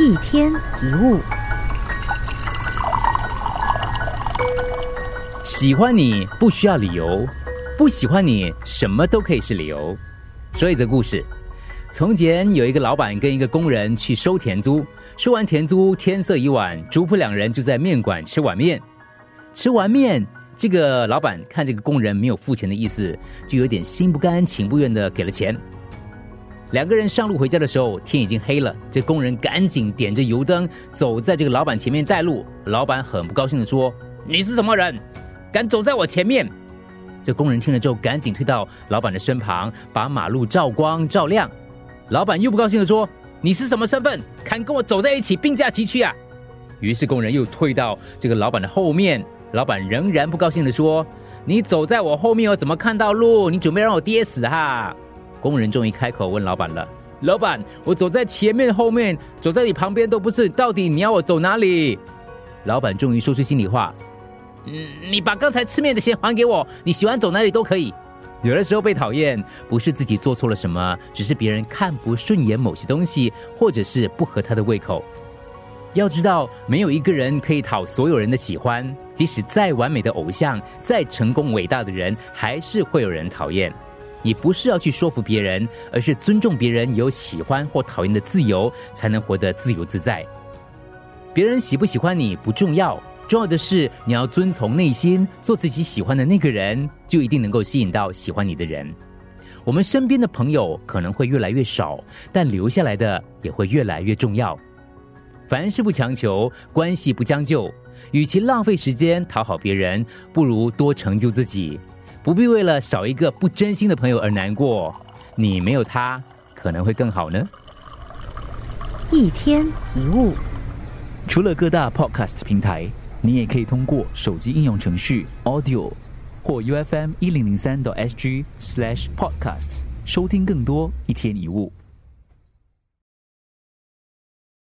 一天一物，喜欢你不需要理由，不喜欢你什么都可以是理由。说一则故事：从前有一个老板跟一个工人去收田租，收完田租，天色已晚，主仆两人就在面馆吃碗面。吃完面，这个老板看这个工人没有付钱的意思，就有点心不甘情不愿的给了钱。两个人上路回家的时候，天已经黑了。这工人赶紧点着油灯，走在这个老板前面带路。老板很不高兴的说：“你是什么人，敢走在我前面？”这工人听了之后，赶紧退到老板的身旁，把马路照光照亮。老板又不高兴的说：“你是什么身份，敢跟我走在一起，并驾齐驱啊？”于是工人又退到这个老板的后面。老板仍然不高兴的说：“你走在我后面，我怎么看到路？你准备让我跌死哈？”工人终于开口问老板了：“老板，我走在前面、后面，走在你旁边都不是，到底你要我走哪里？”老板终于说出心里话：“嗯，你把刚才吃面的钱还给我，你喜欢走哪里都可以。”有的时候被讨厌不是自己做错了什么，只是别人看不顺眼某些东西，或者是不合他的胃口。要知道，没有一个人可以讨所有人的喜欢，即使再完美的偶像、再成功伟大的人，还是会有人讨厌。你不是要去说服别人，而是尊重别人有喜欢或讨厌的自由，才能活得自由自在。别人喜不喜欢你不重要，重要的是你要遵从内心，做自己喜欢的那个人，就一定能够吸引到喜欢你的人。我们身边的朋友可能会越来越少，但留下来的也会越来越重要。凡事不强求，关系不将就，与其浪费时间讨好别人，不如多成就自己。不必为了少一个不真心的朋友而难过，你没有他可能会更好呢。一天一物，除了各大 podcast 平台，你也可以通过手机应用程序 Audio 或 UFM 一零零三 SG slash podcasts 收听更多一天一物。